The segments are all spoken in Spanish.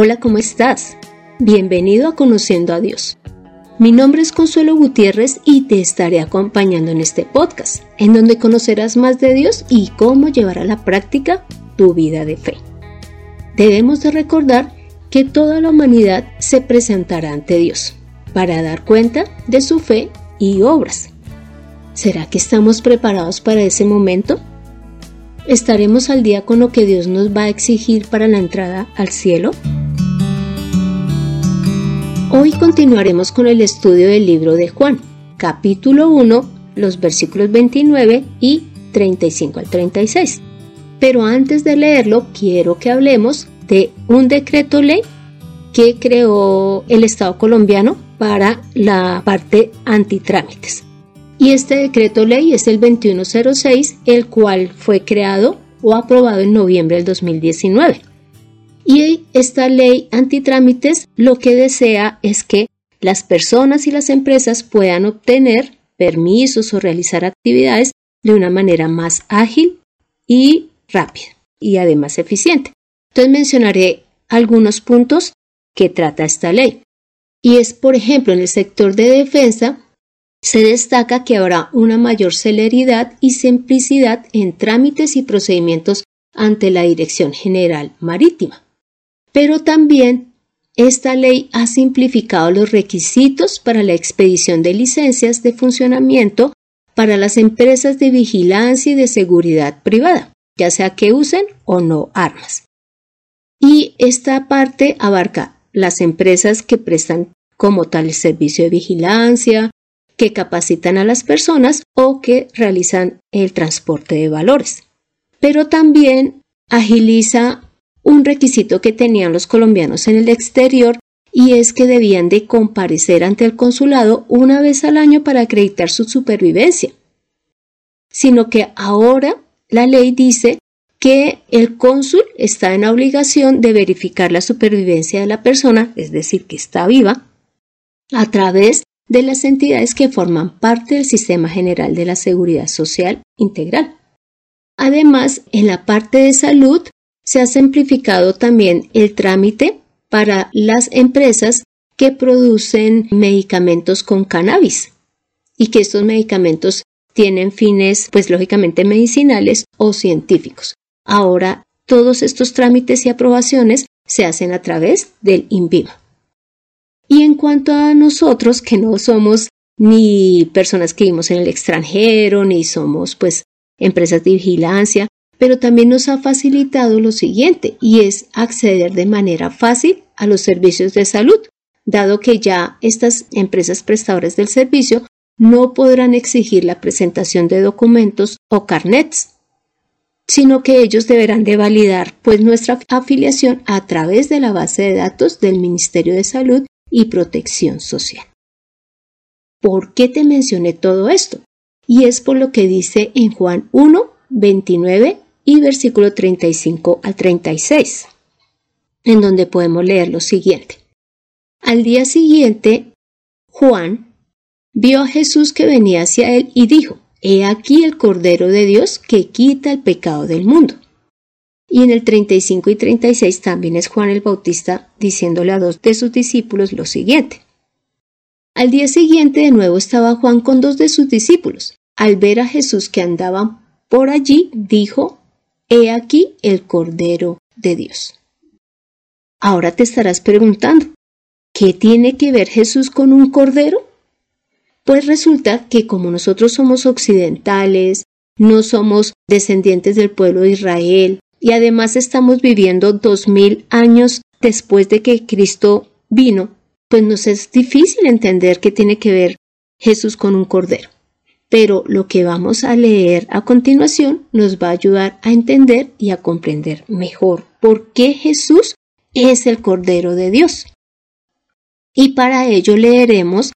Hola, ¿cómo estás? Bienvenido a Conociendo a Dios. Mi nombre es Consuelo Gutiérrez y te estaré acompañando en este podcast, en donde conocerás más de Dios y cómo llevar a la práctica tu vida de fe. Debemos de recordar que toda la humanidad se presentará ante Dios para dar cuenta de su fe y obras. ¿Será que estamos preparados para ese momento? ¿Estaremos al día con lo que Dios nos va a exigir para la entrada al cielo? Hoy continuaremos con el estudio del libro de Juan, capítulo 1, los versículos 29 y 35 al 36. Pero antes de leerlo, quiero que hablemos de un decreto ley que creó el Estado colombiano para la parte antitrámites. Y este decreto ley es el 2106, el cual fue creado o aprobado en noviembre del 2019. Y esta ley antitrámites lo que desea es que las personas y las empresas puedan obtener permisos o realizar actividades de una manera más ágil y rápida y además eficiente. Entonces mencionaré algunos puntos que trata esta ley. Y es, por ejemplo, en el sector de defensa, se destaca que habrá una mayor celeridad y simplicidad en trámites y procedimientos ante la Dirección General Marítima. Pero también esta ley ha simplificado los requisitos para la expedición de licencias de funcionamiento para las empresas de vigilancia y de seguridad privada, ya sea que usen o no armas. Y esta parte abarca las empresas que prestan como tal el servicio de vigilancia, que capacitan a las personas o que realizan el transporte de valores. Pero también agiliza un requisito que tenían los colombianos en el exterior y es que debían de comparecer ante el consulado una vez al año para acreditar su supervivencia. Sino que ahora la ley dice que el cónsul está en obligación de verificar la supervivencia de la persona, es decir, que está viva, a través de las entidades que forman parte del Sistema General de la Seguridad Social Integral. Además, en la parte de salud se ha simplificado también el trámite para las empresas que producen medicamentos con cannabis y que estos medicamentos tienen fines, pues lógicamente medicinales o científicos. Ahora, todos estos trámites y aprobaciones se hacen a través del INVIMA. Y en cuanto a nosotros, que no somos ni personas que vivimos en el extranjero, ni somos pues empresas de vigilancia, pero también nos ha facilitado lo siguiente, y es acceder de manera fácil a los servicios de salud, dado que ya estas empresas prestadoras del servicio no podrán exigir la presentación de documentos o carnets, sino que ellos deberán de validar pues nuestra afiliación a través de la base de datos del Ministerio de Salud y protección social. ¿Por qué te mencioné todo esto? Y es por lo que dice en Juan 1, 29 y versículo 35 al 36, en donde podemos leer lo siguiente. Al día siguiente, Juan vio a Jesús que venía hacia él y dijo, He aquí el Cordero de Dios que quita el pecado del mundo. Y en el 35 y 36 también es Juan el Bautista diciéndole a dos de sus discípulos lo siguiente. Al día siguiente de nuevo estaba Juan con dos de sus discípulos. Al ver a Jesús que andaba por allí, dijo, He aquí el Cordero de Dios. Ahora te estarás preguntando, ¿qué tiene que ver Jesús con un cordero? Pues resulta que como nosotros somos occidentales, no somos descendientes del pueblo de Israel, y además estamos viviendo dos mil años después de que Cristo vino, pues nos es difícil entender qué tiene que ver Jesús con un cordero. Pero lo que vamos a leer a continuación nos va a ayudar a entender y a comprender mejor por qué Jesús es el Cordero de Dios. Y para ello leeremos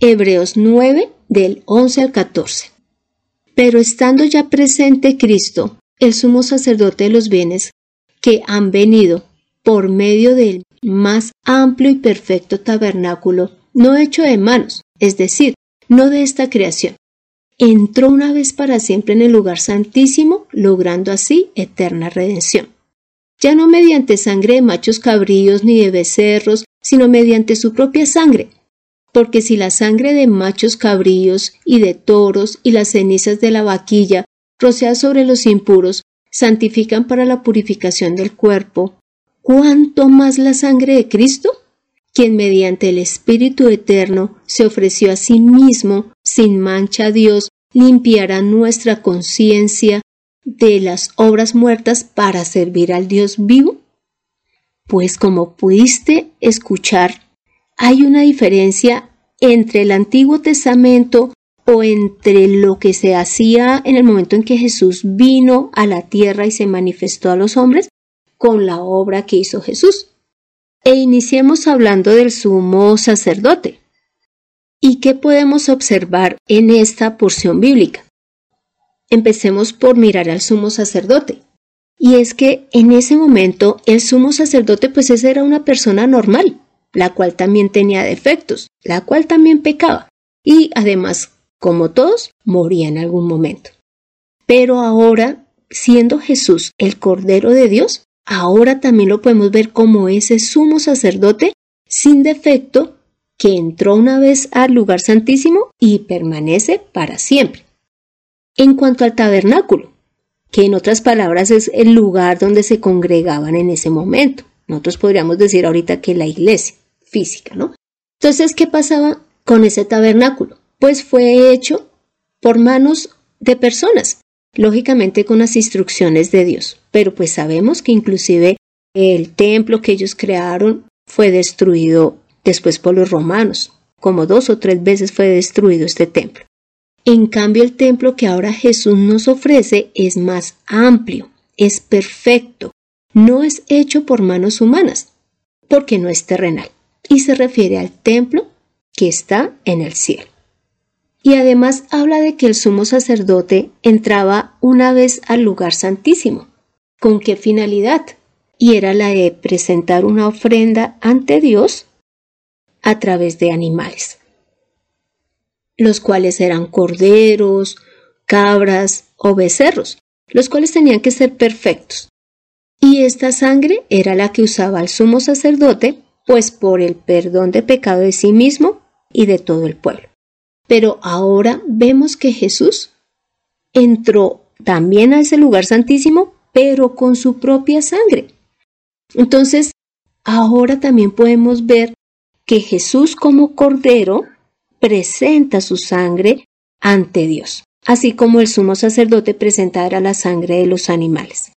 Hebreos 9 del 11 al 14. Pero estando ya presente Cristo, el sumo sacerdote de los bienes que han venido por medio del más amplio y perfecto tabernáculo, no hecho de manos, es decir, no de esta creación. Entró una vez para siempre en el lugar santísimo, logrando así eterna redención. ya no mediante sangre de machos cabríos ni de becerros, sino mediante su propia sangre. Porque si la sangre de machos cabríos y de toros y las cenizas de la vaquilla rociadas sobre los impuros santifican para la purificación del cuerpo, ¿cuánto más la sangre de Cristo? Quien mediante el Espíritu Eterno se ofreció a sí mismo sin mancha a Dios, limpiará nuestra conciencia de las obras muertas para servir al Dios vivo? Pues como pudiste escuchar, hay una diferencia entre el Antiguo Testamento o entre lo que se hacía en el momento en que Jesús vino a la tierra y se manifestó a los hombres con la obra que hizo Jesús. E iniciemos hablando del sumo sacerdote. ¿Y qué podemos observar en esta porción bíblica? Empecemos por mirar al sumo sacerdote. Y es que en ese momento el sumo sacerdote pues era una persona normal, la cual también tenía defectos, la cual también pecaba y además, como todos, moría en algún momento. Pero ahora, siendo Jesús el Cordero de Dios, ahora también lo podemos ver como ese sumo sacerdote sin defecto que entró una vez al lugar santísimo y permanece para siempre. En cuanto al tabernáculo, que en otras palabras es el lugar donde se congregaban en ese momento. Nosotros podríamos decir ahorita que la iglesia física, ¿no? Entonces, ¿qué pasaba con ese tabernáculo? Pues fue hecho por manos de personas, lógicamente con las instrucciones de Dios. Pero pues sabemos que inclusive el templo que ellos crearon fue destruido después por los romanos. Como dos o tres veces fue destruido este templo. En cambio, el templo que ahora Jesús nos ofrece es más amplio, es perfecto, no es hecho por manos humanas, porque no es terrenal, y se refiere al templo que está en el cielo. Y además habla de que el sumo sacerdote entraba una vez al lugar santísimo. ¿Con qué finalidad? Y era la de presentar una ofrenda ante Dios a través de animales los cuales eran corderos, cabras o becerros, los cuales tenían que ser perfectos. Y esta sangre era la que usaba el sumo sacerdote, pues por el perdón de pecado de sí mismo y de todo el pueblo. Pero ahora vemos que Jesús entró también a ese lugar santísimo, pero con su propia sangre. Entonces, ahora también podemos ver que Jesús como cordero presenta su sangre ante Dios, así como el sumo sacerdote presentara la sangre de los animales.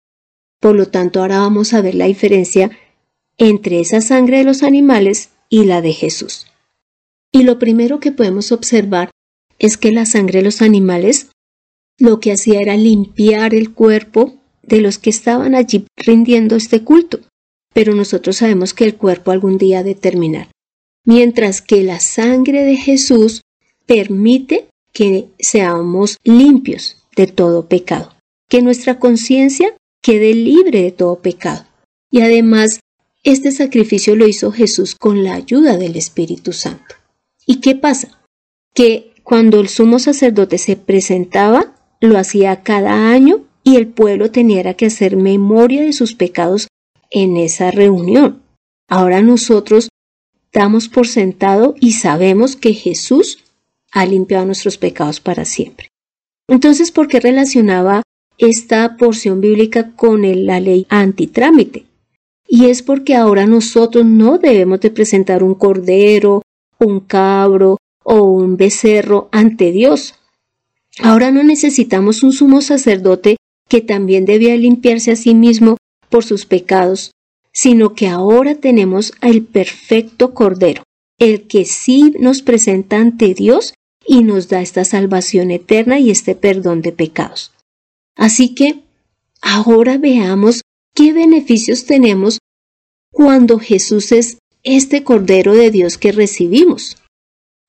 Por lo tanto, ahora vamos a ver la diferencia entre esa sangre de los animales y la de Jesús. Y lo primero que podemos observar es que la sangre de los animales lo que hacía era limpiar el cuerpo de los que estaban allí rindiendo este culto. Pero nosotros sabemos que el cuerpo algún día ha de terminar mientras que la sangre de Jesús permite que seamos limpios de todo pecado, que nuestra conciencia quede libre de todo pecado. Y además, este sacrificio lo hizo Jesús con la ayuda del Espíritu Santo. ¿Y qué pasa? Que cuando el sumo sacerdote se presentaba, lo hacía cada año y el pueblo tenía que hacer memoria de sus pecados en esa reunión. Ahora nosotros damos por sentado y sabemos que Jesús ha limpiado nuestros pecados para siempre. Entonces, ¿por qué relacionaba esta porción bíblica con la ley antitrámite? Y es porque ahora nosotros no debemos de presentar un cordero, un cabro o un becerro ante Dios. Ahora no necesitamos un sumo sacerdote que también debía limpiarse a sí mismo por sus pecados, sino que ahora tenemos al perfecto Cordero, el que sí nos presenta ante Dios y nos da esta salvación eterna y este perdón de pecados. Así que ahora veamos qué beneficios tenemos cuando Jesús es este Cordero de Dios que recibimos.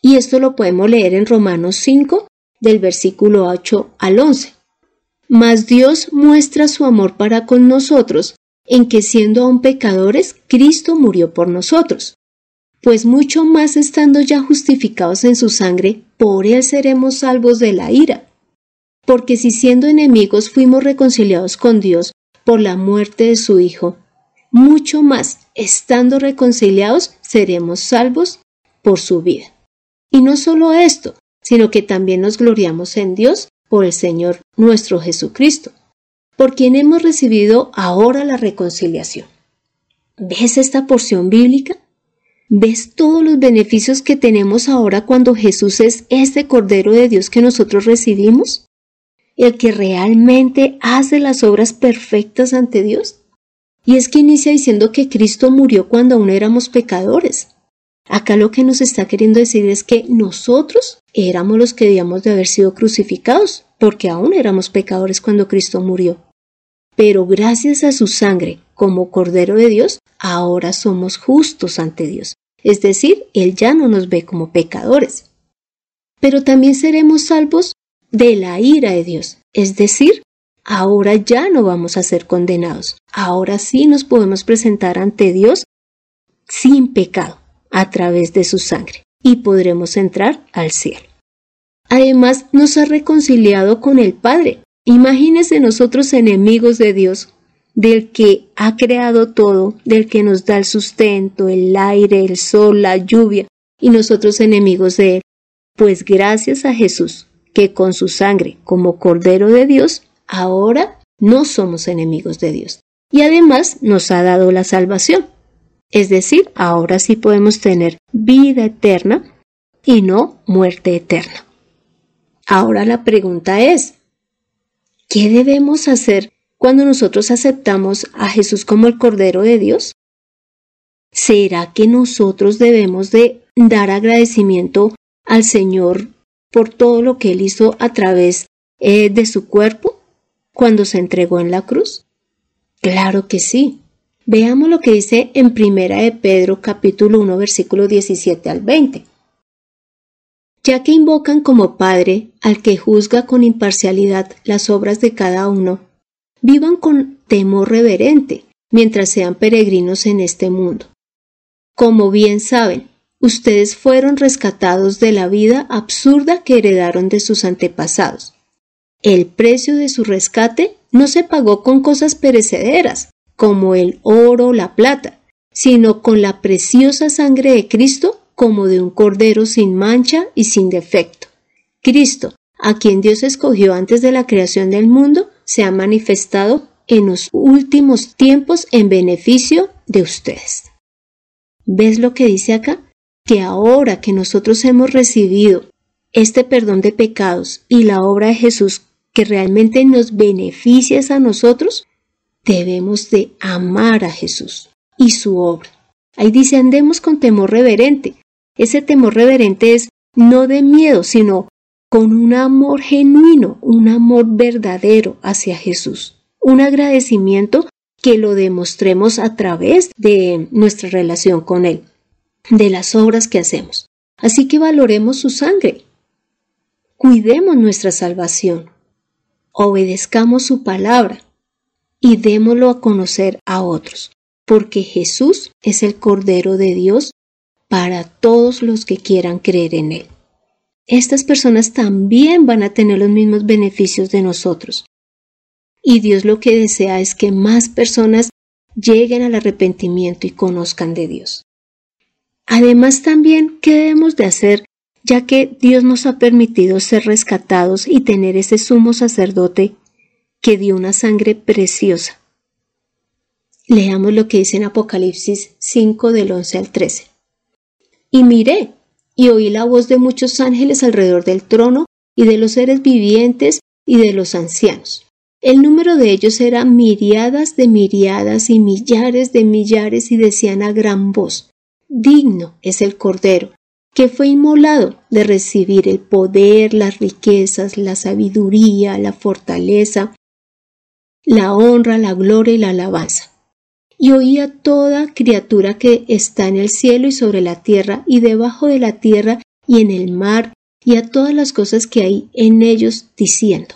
Y esto lo podemos leer en Romanos 5, del versículo 8 al 11. Mas Dios muestra su amor para con nosotros en que siendo aún pecadores, Cristo murió por nosotros. Pues mucho más estando ya justificados en su sangre, por él seremos salvos de la ira. Porque si siendo enemigos fuimos reconciliados con Dios por la muerte de su Hijo, mucho más, estando reconciliados, seremos salvos por su vida. Y no solo esto, sino que también nos gloriamos en Dios por el Señor nuestro Jesucristo, por quien hemos recibido ahora la reconciliación. ¿Ves esta porción bíblica? ¿Ves todos los beneficios que tenemos ahora cuando Jesús es este Cordero de Dios que nosotros recibimos? ¿El que realmente hace las obras perfectas ante Dios? Y es que inicia diciendo que Cristo murió cuando aún éramos pecadores. Acá lo que nos está queriendo decir es que nosotros éramos los que debíamos de haber sido crucificados, porque aún éramos pecadores cuando Cristo murió. Pero gracias a su sangre, como Cordero de Dios, ahora somos justos ante Dios. Es decir, Él ya no nos ve como pecadores. Pero también seremos salvos de la ira de Dios, es decir, ahora ya no vamos a ser condenados. Ahora sí nos podemos presentar ante Dios sin pecado a través de su sangre y podremos entrar al cielo. Además, nos ha reconciliado con el Padre. Imagínese nosotros enemigos de Dios, del que ha creado todo, del que nos da el sustento, el aire, el sol, la lluvia, y nosotros enemigos de Él. Pues gracias a Jesús, que con su sangre, como Cordero de Dios, ahora no somos enemigos de Dios. Y además nos ha dado la salvación. Es decir, ahora sí podemos tener vida eterna y no muerte eterna. Ahora la pregunta es, ¿qué debemos hacer cuando nosotros aceptamos a Jesús como el Cordero de Dios? ¿Será que nosotros debemos de dar agradecimiento al Señor por todo lo que Él hizo a través eh, de su cuerpo? cuando se entregó en la cruz? Claro que sí. Veamos lo que dice en Primera de Pedro capítulo 1 versículo 17 al 20. Ya que invocan como Padre al que juzga con imparcialidad las obras de cada uno, vivan con temor reverente mientras sean peregrinos en este mundo. Como bien saben, ustedes fueron rescatados de la vida absurda que heredaron de sus antepasados el precio de su rescate no se pagó con cosas perecederas, como el oro o la plata, sino con la preciosa sangre de Cristo como de un cordero sin mancha y sin defecto. Cristo, a quien Dios escogió antes de la creación del mundo, se ha manifestado en los últimos tiempos en beneficio de ustedes. ¿Ves lo que dice acá? Que ahora que nosotros hemos recibido este perdón de pecados y la obra de Jesús que realmente nos beneficia a nosotros, debemos de amar a Jesús y su obra. Ahí dice andemos con temor reverente. Ese temor reverente es no de miedo, sino con un amor genuino, un amor verdadero hacia Jesús. Un agradecimiento que lo demostremos a través de nuestra relación con Él, de las obras que hacemos. Así que valoremos su sangre. Cuidemos nuestra salvación obedezcamos su palabra y démoslo a conocer a otros, porque Jesús es el Cordero de Dios para todos los que quieran creer en Él. Estas personas también van a tener los mismos beneficios de nosotros. Y Dios lo que desea es que más personas lleguen al arrepentimiento y conozcan de Dios. Además también, ¿qué debemos de hacer ya que Dios nos ha permitido ser rescatados y tener ese sumo sacerdote que dio una sangre preciosa. Leamos lo que dice en Apocalipsis 5 del 11 al 13. Y miré, y oí la voz de muchos ángeles alrededor del trono, y de los seres vivientes, y de los ancianos. El número de ellos era miriadas de miriadas y millares de millares, y decían a gran voz, Digno es el Cordero, que fue inmolado de recibir el poder, las riquezas, la sabiduría, la fortaleza, la honra, la gloria y la alabanza. Y oía toda criatura que está en el cielo y sobre la tierra y debajo de la tierra y en el mar y a todas las cosas que hay en ellos diciendo,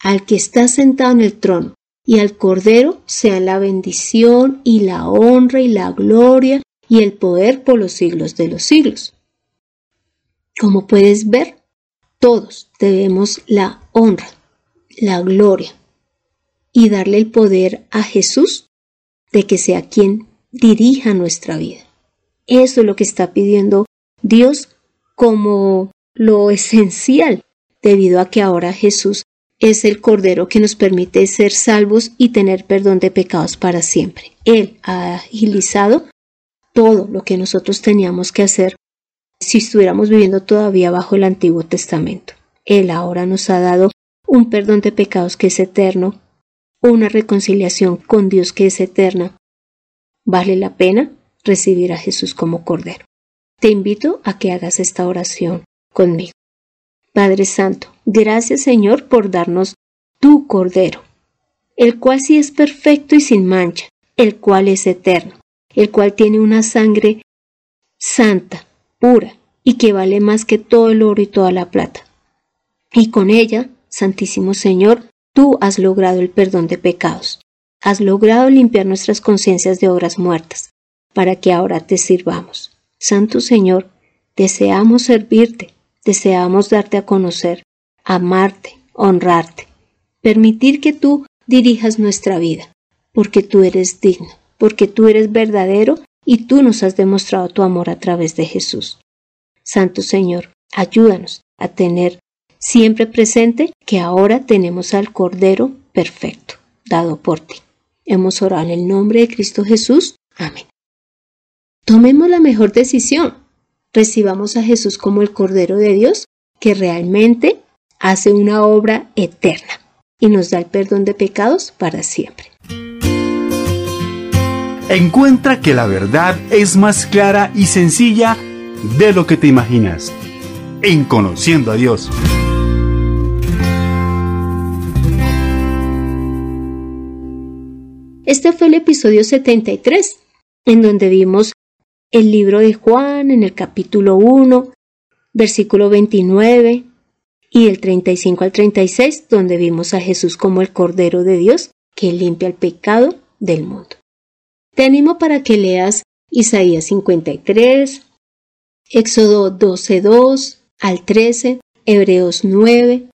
al que está sentado en el trono y al Cordero sea la bendición y la honra y la gloria y el poder por los siglos de los siglos. Como puedes ver, todos debemos la honra, la gloria y darle el poder a Jesús de que sea quien dirija nuestra vida. Eso es lo que está pidiendo Dios como lo esencial, debido a que ahora Jesús es el Cordero que nos permite ser salvos y tener perdón de pecados para siempre. Él ha agilizado todo lo que nosotros teníamos que hacer si estuviéramos viviendo todavía bajo el Antiguo Testamento. Él ahora nos ha dado un perdón de pecados que es eterno, una reconciliación con Dios que es eterna. ¿Vale la pena recibir a Jesús como Cordero? Te invito a que hagas esta oración conmigo. Padre Santo, gracias Señor por darnos tu Cordero, el cual sí es perfecto y sin mancha, el cual es eterno, el cual tiene una sangre santa, pura, y que vale más que todo el oro y toda la plata. Y con ella, Santísimo Señor, tú has logrado el perdón de pecados, has logrado limpiar nuestras conciencias de obras muertas, para que ahora te sirvamos. Santo Señor, deseamos servirte, deseamos darte a conocer, amarte, honrarte, permitir que tú dirijas nuestra vida, porque tú eres digno, porque tú eres verdadero y tú nos has demostrado tu amor a través de Jesús. Santo Señor, ayúdanos a tener siempre presente que ahora tenemos al Cordero perfecto, dado por ti. Hemos orado en el nombre de Cristo Jesús. Amén. Tomemos la mejor decisión. Recibamos a Jesús como el Cordero de Dios que realmente hace una obra eterna y nos da el perdón de pecados para siempre. Encuentra que la verdad es más clara y sencilla de lo que te imaginas. En Conociendo a Dios. Este fue el episodio 73, en donde vimos el libro de Juan en el capítulo 1, versículo 29 y el 35 al 36, donde vimos a Jesús como el Cordero de Dios que limpia el pecado del mundo. Te animo para que leas Isaías 53, Éxodo 12.2 al 13, Hebreos 9.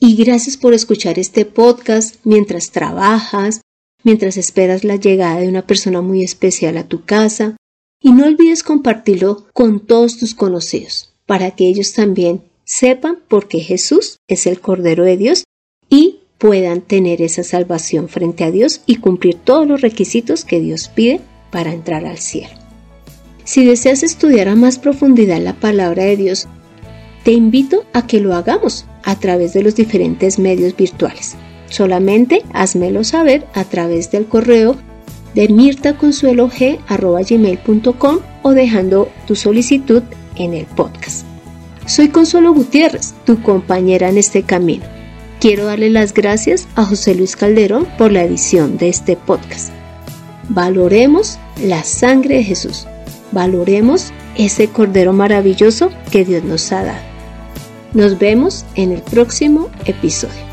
Y gracias por escuchar este podcast mientras trabajas, mientras esperas la llegada de una persona muy especial a tu casa, y no olvides compartirlo con todos tus conocidos, para que ellos también sepan por qué Jesús es el Cordero de Dios y puedan tener esa salvación frente a Dios y cumplir todos los requisitos que Dios pide para entrar al cielo. Si deseas estudiar a más profundidad la palabra de Dios, te invito a que lo hagamos a través de los diferentes medios virtuales. Solamente házmelo saber a través del correo de mirtaconsuelog.com o dejando tu solicitud en el podcast. Soy Consuelo Gutiérrez, tu compañera en este camino. Quiero darle las gracias a José Luis Calderón por la edición de este podcast. Valoremos la sangre de Jesús. Valoremos ese cordero maravilloso que Dios nos ha dado. Nos vemos en el próximo episodio.